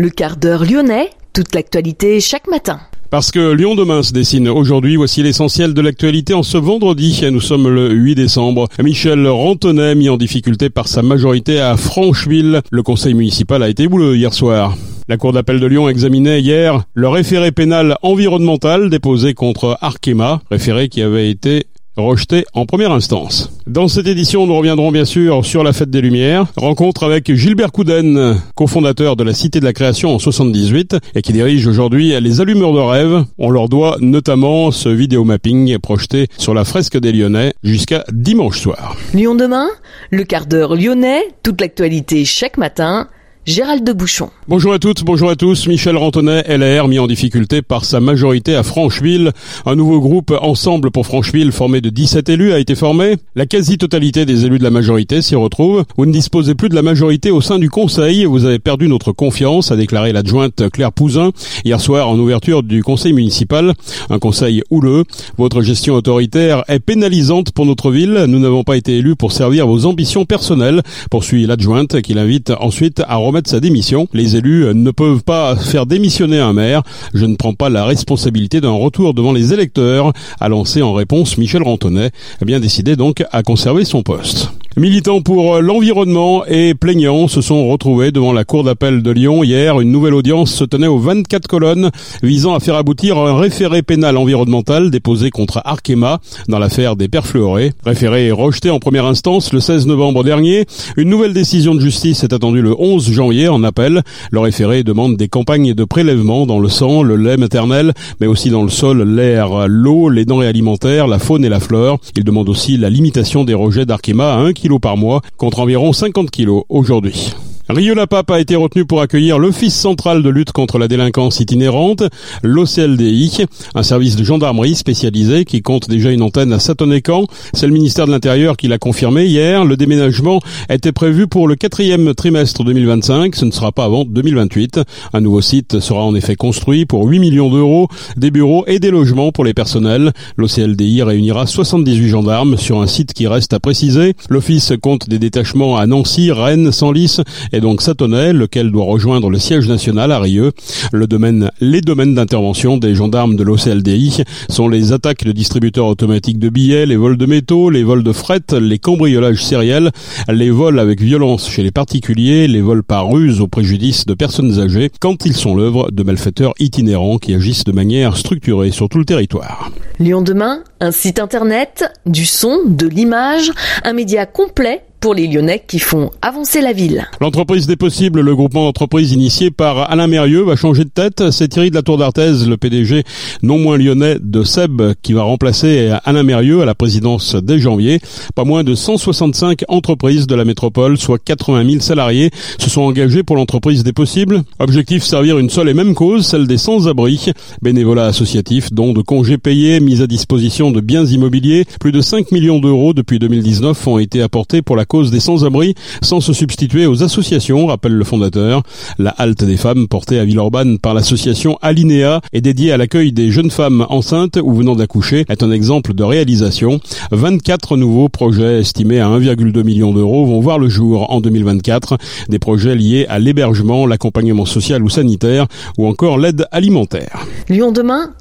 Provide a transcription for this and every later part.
le quart d'heure lyonnais, toute l'actualité chaque matin. Parce que Lyon demain se dessine aujourd'hui, voici l'essentiel de l'actualité en ce vendredi. Nous sommes le 8 décembre. Michel Rantonnet mis en difficulté par sa majorité à Francheville. Le conseil municipal a été bouleux hier soir. La Cour d'appel de Lyon examinait hier le référé pénal environnemental déposé contre Arkema, référé qui avait été rejeté en première instance. Dans cette édition, nous reviendrons bien sûr sur la fête des Lumières, rencontre avec Gilbert Couden, cofondateur de la Cité de la Création en 78 et qui dirige aujourd'hui les Allumeurs de rêve. On leur doit notamment ce vidéo mapping projeté sur la fresque des Lyonnais jusqu'à dimanche soir. Lyon demain, le quart d'heure lyonnais, toute l'actualité chaque matin Gérald de Bouchon. Bonjour à toutes, bonjour à tous. Michel Rantonnet, LR, mis en difficulté par sa majorité à Francheville. Un nouveau groupe Ensemble pour Francheville, formé de 17 élus, a été formé. La quasi-totalité des élus de la majorité s'y retrouve. Vous ne disposez plus de la majorité au sein du conseil. Vous avez perdu notre confiance, a déclaré l'adjointe Claire Pouzin hier soir en ouverture du conseil municipal. Un conseil houleux. Votre gestion autoritaire est pénalisante pour notre ville. Nous n'avons pas été élus pour servir vos ambitions personnelles, poursuit l'adjointe qui l'invite ensuite à remettre sa démission. Les élus ne peuvent pas faire démissionner un maire. Je ne prends pas la responsabilité d'un retour devant les électeurs, a lancé en réponse Michel Rantonnet, bien décidé donc à conserver son poste. Militants pour l'environnement et plaignants se sont retrouvés devant la cour d'appel de Lyon hier. Une nouvelle audience se tenait aux 24 colonnes visant à faire aboutir un référé pénal environnemental déposé contre Arkema dans l'affaire des perfluorés. Référé rejeté en première instance le 16 novembre dernier. Une nouvelle décision de justice est attendue le 11 janvier en appel. Le référé demande des campagnes de prélèvement dans le sang, le lait maternel, mais aussi dans le sol, l'air, l'eau, les denrées alimentaires, la faune et la flore. Il demande aussi la limitation des rejets d'Arkema à 1 kg par mois contre environ 50 kg aujourd'hui. Rio-la-Pape a été retenu pour accueillir l'Office central de lutte contre la délinquance itinérante, l'OCLDI, un service de gendarmerie spécialisé qui compte déjà une antenne à Satonnet-Camp. C'est le ministère de l'Intérieur qui l'a confirmé hier. Le déménagement était prévu pour le quatrième trimestre 2025. Ce ne sera pas avant 2028. Un nouveau site sera en effet construit pour 8 millions d'euros, des bureaux et des logements pour les personnels. L'OCLDI réunira 78 gendarmes sur un site qui reste à préciser. L'office compte des détachements à Nancy, Rennes, Senlis donc Satonnet, lequel doit rejoindre le siège national à Rieux. Le domaine, les domaines d'intervention des gendarmes de l'OCLDI sont les attaques de distributeurs automatiques de billets, les vols de métaux, les vols de fret, les cambriolages sériels, les vols avec violence chez les particuliers, les vols par ruse au préjudice de personnes âgées, quand ils sont l'œuvre de malfaiteurs itinérants qui agissent de manière structurée sur tout le territoire. Lyon demain, un site internet, du son, de l'image, un média complet pour les Lyonnais qui font avancer la ville. L'entreprise des possibles, le groupement d'entreprises initié par Alain Mérieux, va changer de tête. C'est Thierry de la Tour d'Arthez, le PDG non moins lyonnais de Seb, qui va remplacer Alain Mérieux à la présidence dès janvier. Pas moins de 165 entreprises de la métropole, soit 80 000 salariés, se sont engagés pour l'entreprise des possibles. Objectif servir une seule et même cause, celle des sans-abri. Bénévolat associatif, dont de congés payés, mise à disposition de biens immobiliers. Plus de 5 millions d'euros depuis 2019 ont été apportés pour la cause des sans-abri sans se substituer aux associations, rappelle le fondateur. La halte des femmes portée à Villeurbanne par l'association Alinea et dédiée à l'accueil des jeunes femmes enceintes ou venant d'accoucher est un exemple de réalisation. 24 nouveaux projets estimés à 1,2 million d'euros vont voir le jour en 2024. Des projets liés à l'hébergement, l'accompagnement social ou sanitaire ou encore l'aide alimentaire. Lyon demain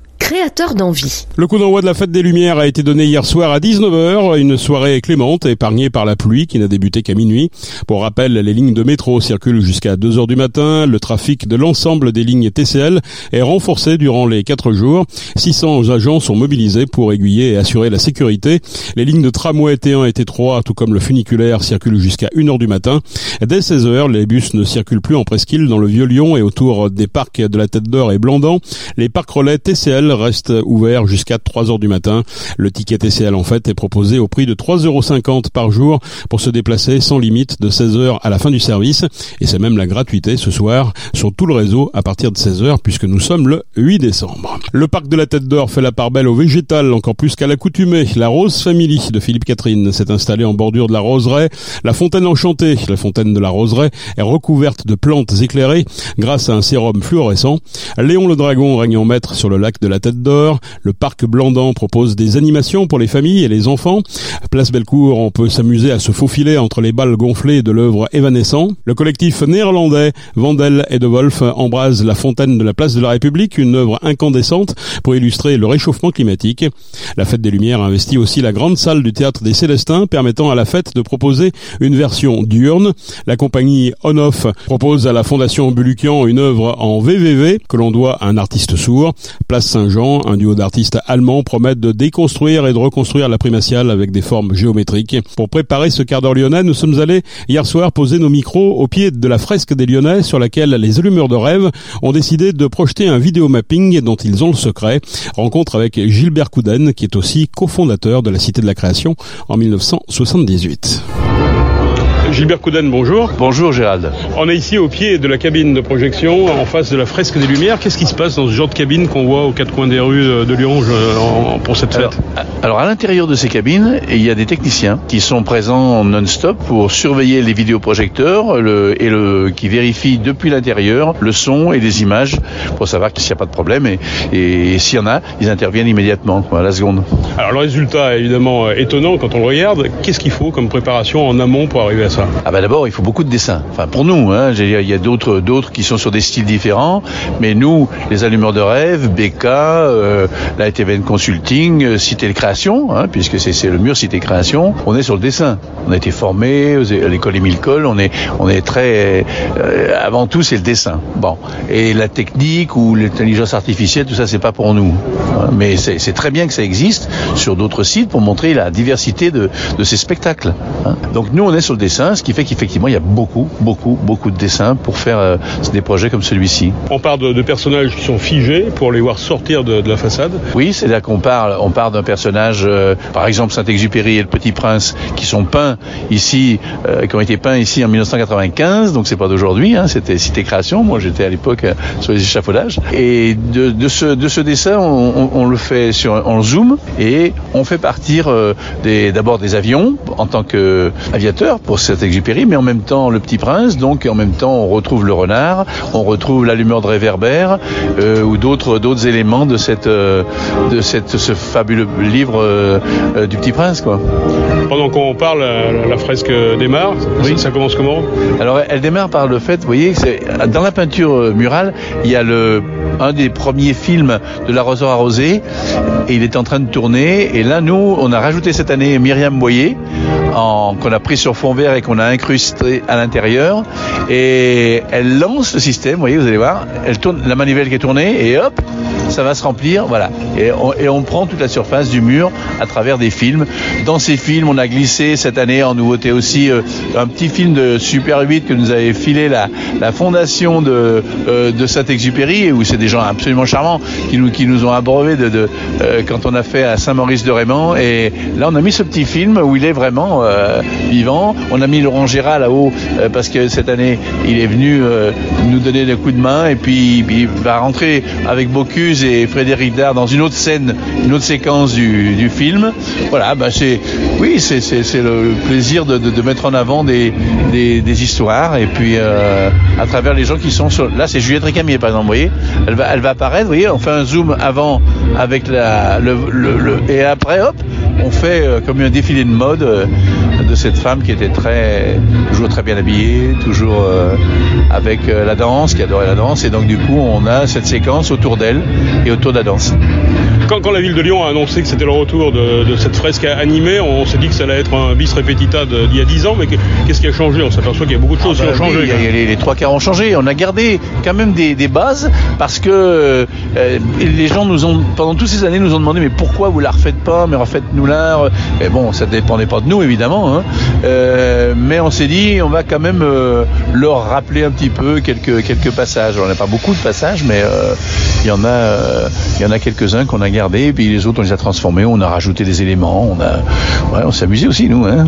Le coup d'envoi de la fête des Lumières a été donné hier soir à 19h, une soirée clémente épargnée par la pluie qui n'a débuté qu'à minuit. Pour rappel, les lignes de métro circulent jusqu'à 2h du matin, le trafic de l'ensemble des lignes TCL est renforcé durant les 4 jours. 600 agents sont mobilisés pour aiguiller et assurer la sécurité. Les lignes de tramway T1 et T3, tout comme le funiculaire, circulent jusqu'à 1h du matin. Dès 16h, les bus ne circulent plus en presqu'île dans le Vieux-Lyon et autour des parcs de la Tête d'Or et Blandan. Les parcs relais TCL reste ouvert jusqu'à 3 heures du matin. Le ticket TCL en fait est proposé au prix de 3,50 euros par jour pour se déplacer sans limite de 16 heures à la fin du service. Et c'est même la gratuité ce soir sur tout le réseau à partir de 16 heures puisque nous sommes le 8 décembre. Le parc de la Tête d'Or fait la part belle au végétal encore plus qu'à l'accoutumée. La Rose Family de Philippe Catherine s'est installée en bordure de la Roseraie. La fontaine enchantée, la fontaine de la Roseraie, est recouverte de plantes éclairées grâce à un sérum fluorescent. Léon le Dragon règne en maître sur le lac de la Tête D'Or. Le parc Blandan propose des animations pour les familles et les enfants. Place Bellecour, on peut s'amuser à se faufiler entre les balles gonflées de l'œuvre Évanescent. Le collectif néerlandais Vandel et de Wolf embrase la fontaine de la place de la République, une œuvre incandescente pour illustrer le réchauffement climatique. La Fête des Lumières investit aussi la grande salle du théâtre des Célestins, permettant à la fête de proposer une version diurne. La compagnie On-Off propose à la Fondation Bulukian une œuvre en VVV que l'on doit à un artiste sourd. Place Un duo d'artistes allemands promettent de déconstruire et de reconstruire la primatiale avec des formes géométriques. Pour préparer ce quart d'heure lyonnais, nous sommes allés hier soir poser nos micros au pied de la fresque des Lyonnais sur laquelle les allumeurs de rêve ont décidé de projeter un vidéomapping dont ils ont le secret. Rencontre avec Gilbert Couden, qui est aussi cofondateur de la Cité de la Création en 1978. Gilbert Couden, bonjour. Bonjour Gérald. On est ici au pied de la cabine de projection, en face de la fresque des Lumières. Qu'est-ce qui se passe dans ce genre de cabine qu'on voit aux quatre coins des rues de Lyon euh, pour cette fête? alors, à l'intérieur de ces cabines, il y a des techniciens qui sont présents non-stop pour surveiller les vidéoprojecteurs le, et le, qui vérifient depuis l'intérieur le son et les images pour savoir s'il n'y a pas de problème. Et, et, s'il y en a, ils interviennent immédiatement, à la seconde. Alors le résultat est évidemment étonnant quand on le regarde. Qu'est-ce qu'il faut comme préparation en amont pour arriver à ça? Ah ben d'abord, il faut beaucoup de dessins. Enfin, pour nous, hein, il y a d'autres, qui sont sur des styles différents, mais nous, les allumeurs de rêve, BK, euh, la ETVN Consulting, euh, Cité Création, hein, puisque c'est, le mur Cité Création, on est sur le dessin. On a été formé à l'école Émile Cole, on est, on est très, euh, avant tout, c'est le dessin. Bon, et la technique ou l'intelligence artificielle, tout ça, c'est pas pour nous. Hein, mais c'est, très bien que ça existe sur d'autres sites pour montrer la diversité de, de ces spectacles. Hein. Donc nous, on est sur le dessin ce qui fait qu'effectivement, il y a beaucoup, beaucoup, beaucoup de dessins pour faire euh, des projets comme celui-ci. On parle de, personnages qui sont figés pour les voir sortir de, la façade Oui, c'est là qu'on parle. On parle d'un personnage, euh, par exemple Saint-Exupéry et le Petit Prince, qui sont peints ici, euh, qui ont été peints ici en 1995, donc c'est pas d'aujourd'hui, hein, c'était Cité Création. Moi, j'étais à l'époque sur les échafaudages. Et de, ce, de ce dessin, on, le fait sur, en zoom et on fait partir d'abord des avions en tant qu'aviateur pour cette exupéry mais en même temps Le Petit Prince, donc en même temps on retrouve le renard, on retrouve l'allumeur de réverbère euh, ou d'autres d'autres éléments de cette euh, de cette ce fabuleux livre euh, du Petit Prince quoi. Pendant qu'on parle, la, fresque démarre. Oui. Ça, commence comment Alors elle démarre par le fait, vous voyez, c'est dans la peinture murale, il y a le un des premiers films de l'arroseur arrosé et il est en train de tourner et là nous on a rajouté cette année Myriam Boyer qu'on a pris sur fond vert et qu'on a incrusté à l'intérieur. Et elle lance le système, vous voyez, vous allez voir, elle tourne la manivelle qui est tournée et hop, ça va se remplir, voilà. Et on, prend toute la surface du mur à travers des films. Dans ces films, on a glissé cette année en nouveauté aussi euh, un petit film de Super 8 que nous avait filé la, fondation de, euh, Saint-Exupéry, où c'est des gens absolument charmants qui nous, ont abreuvé de, euh, quand on a fait à Saint-Maurice de Raymond. Et là, on a mis ce petit film où il est vraiment vivant. On a mis Laurent Gérard là-haut parce que cette année, il est venu nous donner des coups de main et puis il va rentrer avec Bocuse Frédéric Dard dans une autre scène, une autre séquence du, film. Voilà, bah c'est, oui, c'est, le plaisir de, mettre en avant des, histoires et puis euh, à travers les gens qui sont sur. Là, c'est Juliette Récamier, par exemple, vous voyez, elle va, elle va apparaître, vous voyez, on fait un zoom avant avec la, le, et après, hop, on fait euh, comme un défilé de mode euh, cette femme qui était très, toujours très bien habillée, toujours avec la danse, qui adorait la danse, et donc du coup, on a cette séquence autour d'elle et autour de la danse. Quand, la ville de Lyon a annoncé que c'était le retour de, cette fresque animée, on s'est dit que ça allait être un bis repetita d'il y a 10 ans, mais qu'est-ce qui a changé? On s'aperçoit qu'il y a beaucoup de choses ah qui ont bah changé. les, trois quarts ont changé. On a gardé quand même des, bases parce que euh, les gens nous ont, pendant toutes ces années, nous ont demandé mais pourquoi vous la refaites pas Mais refaites-nous la. Et bon, ça dépendait pas de nous évidemment, hein. Euh, mais on s'est dit on va quand même euh, leur rappeler un petit peu quelques quelques passages. On n'a pas beaucoup de passages, mais il y en a, il y en a quelques-uns qu'on a gardés, et puis les autres on les a transformés, on a rajouté des éléments, on a, ouais, on s'est amusé aussi nous. Hein.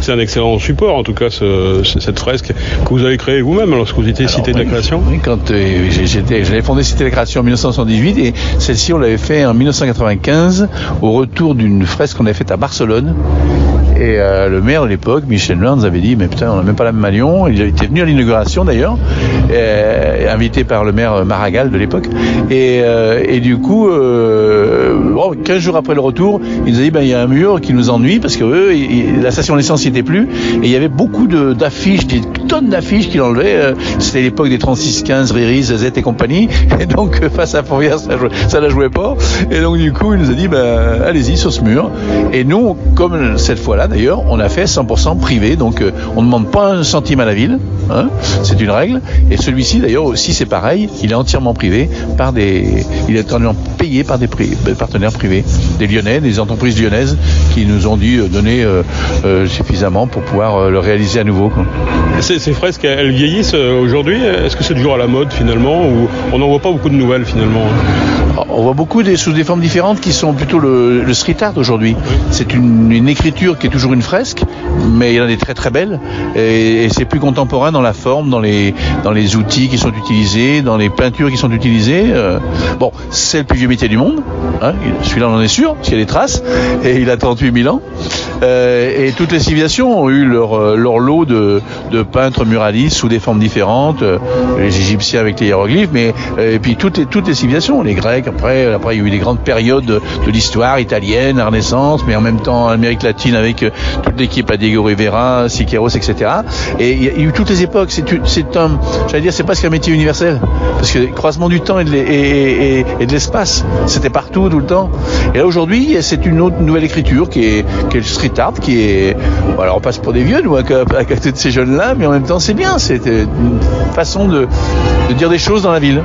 C'est un excellent support en tout cas cette fresque que vous avez créée vous-même lorsque vous étiez Cité de la Création. Oui, quand euh, j'étais, j'avais fondé Cité de la Création en 1978 et celle-ci on l'avait fait en 1995 au retour d'une fresque qu'on avait faite à Barcelone Et euh, le maire de l'époque, Michel nous avait dit, mais putain, on n'a même pas la même à Lyon. Il était venu à l'inauguration d'ailleurs, euh, invité par le maire Maragall de l'époque. Et, euh, du coup, bon, 15 jours après le retour, il nous a dit, ben, il y a un mur qui nous ennuie parce que eux, la station d'essence n'y était plus. Et il y avait beaucoup d'affiches, tonnes d'affiches qu'il enlevait. Euh, c'était l'époque des 3615, Riri, et compagnie. Et donc, face à Fourvière, ça, ça la jouait pas. Et donc, du coup, il nous a dit, ben, allez-y sur ce mur. Et nous, comme cette fois-là d'ailleurs, on a fait 100% privé. Donc, euh, on ne demande pas un centime à la ville. Hein, c'est une règle. Et celui-ci, d'ailleurs, aussi, c'est pareil. Il est entièrement privé par des, il est entièrement payé par des, partenaires privés, des Lyonnais, des entreprises lyonnaises qui nous ont euh, donner euh, suffisamment pour pouvoir le réaliser à nouveau. Ces, fresques, elles vieillissent aujourd'hui. Est-ce que c'est toujours à la mode finalement ou on n'en voit pas beaucoup de nouvelles finalement? On voit beaucoup des, sous des formes différentes qui sont plutôt le, le street art aujourd'hui. C'est une, une, écriture qui est toujours une fresque, mais il y en a des très très belles. Et, et c'est plus contemporain dans la forme, dans les, dans les outils qui sont utilisés, dans les peintures qui sont utilisées. Euh, bon, c'est le plus vieux métier du monde. Hein, Celui-là, on en est sûr, parce qu'il y a des traces. Et il a 38 000 ans. Euh, et toutes les civilisations ont eu leur, euh, leur lot de, de peintres muralistes sous des formes différentes. Euh, les Égyptiens avec les hiéroglyphes, mais et puis toutes les, toutes les civilisations, les Grecs. Après, après, il y a eu des grandes périodes de, de l'histoire italienne, la Renaissance, mais en même temps Amérique latine avec toute l'équipe à Diego Rivera, Siqueiros, etc. Et il y a eu toutes les époques. C'est, c'est un, j'allais dire, c'est presque un métier universel, parce que le croisement du temps et de, et, et, et de l'espace, c'était partout, tout le temps. Et là aujourd'hui, c'est une autre nouvelle écriture qui est, qui est le street art, qui est, voilà, on passe pour des vieux nous à côté de ces jeunes-là, mais en même c'est bien, c'est une façon de dire des choses dans la ville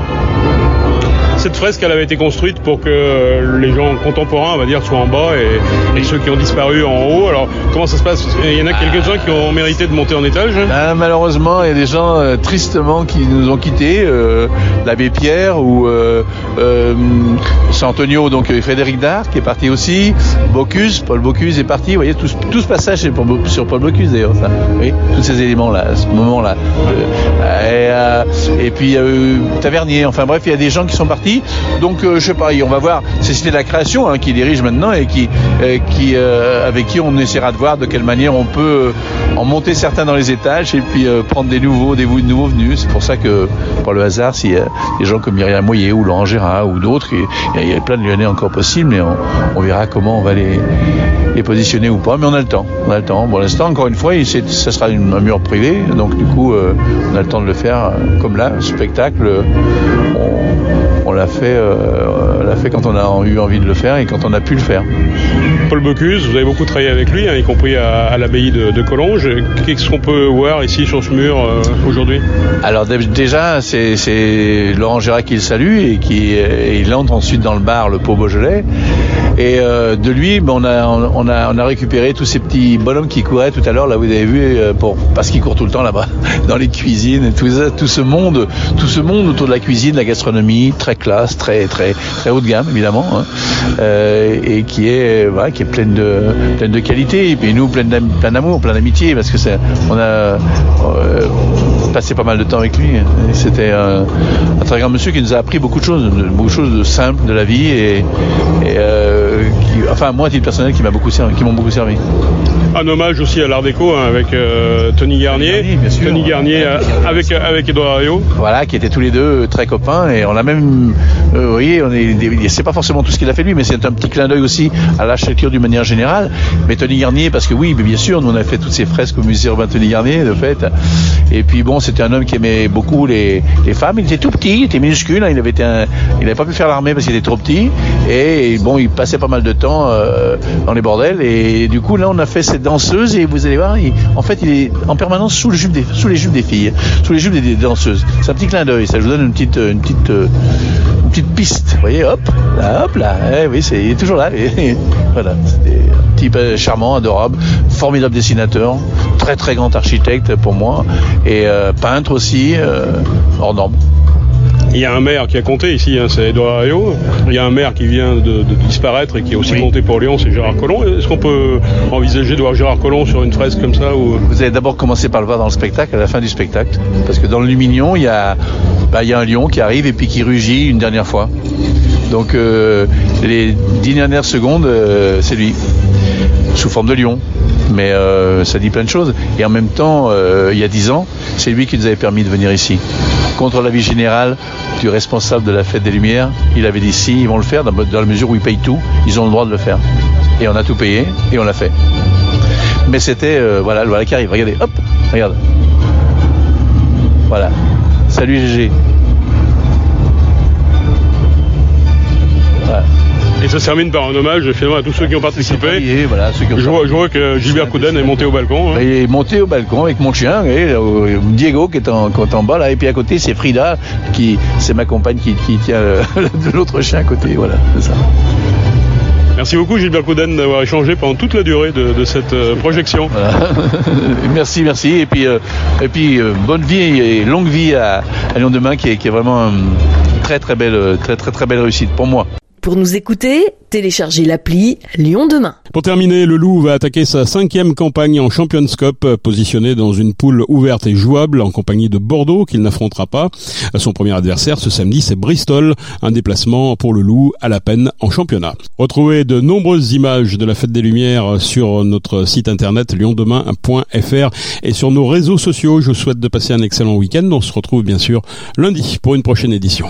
cette fresque, elle avait été construite pour que les gens contemporains, on va dire, soient en bas et, et ceux qui ont disparu en haut. Alors, comment ça se passe? Il y en a quelques-uns qui ont mérité de monter en étage ben, Malheureusement, il y a des gens euh, tristement qui nous ont quittés. Euh, L'abbé Pierre ou euh, euh, Antonio, donc Frédéric Dard, qui est parti aussi. Bocuse, Paul Bocuse est parti. Vous voyez, tout, tout ce passage c'est sur Paul Bocuse d'ailleurs, ça. Oui, tous ces éléments-là, à ce moment-là. Et, et, puis, Tavernier. Enfin bref, il y a des gens qui sont partis donc euh, je sais pas, on va voir. C'est Cité de la Création hein, qui dirige maintenant et qui, euh, euh, avec qui on essaiera de voir de quelle manière on peut en monter certains dans les étages et puis prendre des nouveaux, des nouveaux venus. C'est pour ça que par le hasard, a des gens comme Myriam Moyer ou Laurent Gérard ou d'autres, il y, a plein de Lyonnais encore possibles, mais on, verra comment on va les, positionner ou pas. Mais on a le temps. On a le temps. Pour l'instant, encore une fois, ça sera un mur privé, donc du coup, on a le temps de le faire comme là, spectacle. On, on l'a fait, euh, l'a fait quand on a eu envie de le faire et quand on a pu le faire. Paul Bocuse, vous avez beaucoup travaillé avec lui, hein, y compris à, à l'abbaye de, de, Collonges. Qu'est-ce qu'on peut voir ici sur ce mur euh, aujourd'hui? Alors déjà, c'est Laurent Gérard qui le salue et qui et il entre ensuite dans le bar Le Pot Beaujolais. Et euh, de lui, ben, on, a, on, a, on a récupéré tous ces petits bonhommes qui couraient tout à l'heure, là vous avez vu, euh, pour, parce qu'ils courent tout le temps là-bas, dans les cuisines, et tout, ce monde, tout ce monde autour de la cuisine, la gastronomie, très classe, très très très haut de gamme évidemment, hein, euh, et qui est voilà, qui est pleine de pleine de qualité, et puis nous plein d'amour, plein d'amitié, parce que on a euh, passé pas mal de temps avec lui. C'était un, très grand monsieur qui nous a appris beaucoup de choses, beaucoup de choses simples de la vie et, euh, qui, enfin moi à titre personnel qui m'a beaucoup servi, qui m'ont beaucoup servi. Un hommage aussi à l'art déco hein, avec euh, Tony Garnier, Tony Garnier, sûr, Tony Garnier euh, avec avec Edouard Ario. Voilà, qui étaient tous les deux très copains et on a même, euh, vous voyez, on est, c'est pas forcément tout ce qu'il a fait lui, mais c'est un petit clin d'œil aussi à l'architecture d'une manière générale. Mais Tony Garnier, parce que oui, mais bien sûr, nous on a fait toutes ces fresques au musée urbain Tony Garnier de fait. Et puis bon, c'était un homme qui aimait beaucoup les, les femmes. Il était tout petit, il était minuscule, hein, il avait été un, il n'avait pas pu faire l'armée parce qu'il était trop petit. Et bon, il passait pas mal de temps euh, dans les bordels. Et du coup, là, on a fait cette danseuse et vous allez voir, il, en fait, il est en permanence sous, le des, sous les jupes des filles, sous les jupes des, danseuses. C'est un petit clin d'œil, ça vous donne une petite, une petite, piste. Vous voyez, hop, là, hop, là. Eh, oui, c'est, toujours là. Et, voilà, c'était un type charmant, adorable, formidable dessinateur, très très grand architecte pour moi, et euh, peintre aussi, euh, hors norme. Il y a un maire qui a compté ici, hein, c'est Edouard Ario. Il y a un maire qui vient de, de disparaître et qui a aussi oui. compté pour Lyon, c'est Gérard Collomb. Est-ce qu'on peut envisager de voir Gérard Collomb sur une fresque comme ça ou... Vous allez d'abord commencer par le voir dans le spectacle, à la fin du spectacle. Parce que dans le Lumignon, il y a, bah, il y a un lion qui arrive et puis qui rugit une dernière fois. Donc euh, les dix dernières secondes, euh, c'est lui, sous forme de lion. Mais euh, ça dit plein de choses. Et en même temps, il y a dix ans, c'est lui qui nous avait permis de venir ici. Contre l'avis général du responsable de la Fête des Lumières, il avait dit si, ils vont le faire dans, la mesure où ils payent tout, ils ont le droit de le faire. Et on a tout payé et on l'a fait. Mais c'était, euh, voilà, voilà qui arrive. Regardez, hop, regarde. Voilà. Salut GG. Se termine par un hommage finalement à tous ceux qui ont participé. Et voilà, ceux qui ont Je vois, je vois que Gilbert Couden est monté au balcon. hein. Il est monté au balcon avec mon chien, et, euh, Diego qui est en, qui est en bas là, et puis à côté c'est Frida, qui c'est ma compagne qui, qui tient euh, de l'autre chien à côté, voilà, c'est ça. Merci beaucoup Gilbert Couden d'avoir échangé pendant toute la durée de, de cette euh, projection. Voilà. merci, merci, et puis, euh, et puis euh, bonne vie et longue vie à, à Lyon demain, qui est, qui est vraiment une très très belle, très très très belle réussite pour moi. Pour nous écouter, téléchargez l'appli Lyon demain. Pour terminer, le Loup va attaquer sa cinquième campagne en Champions Cup, positionné dans une poule ouverte et jouable en compagnie de Bordeaux, qu'il n'affrontera pas. Son premier adversaire ce samedi, c'est Bristol, un déplacement pour le Loup à la peine en championnat. Retrouvez de nombreuses images de la Fête des Lumières sur notre site internet liondemain.fr et sur nos réseaux sociaux. Je vous souhaite de passer un excellent week-end. On se retrouve bien sûr lundi pour une prochaine édition.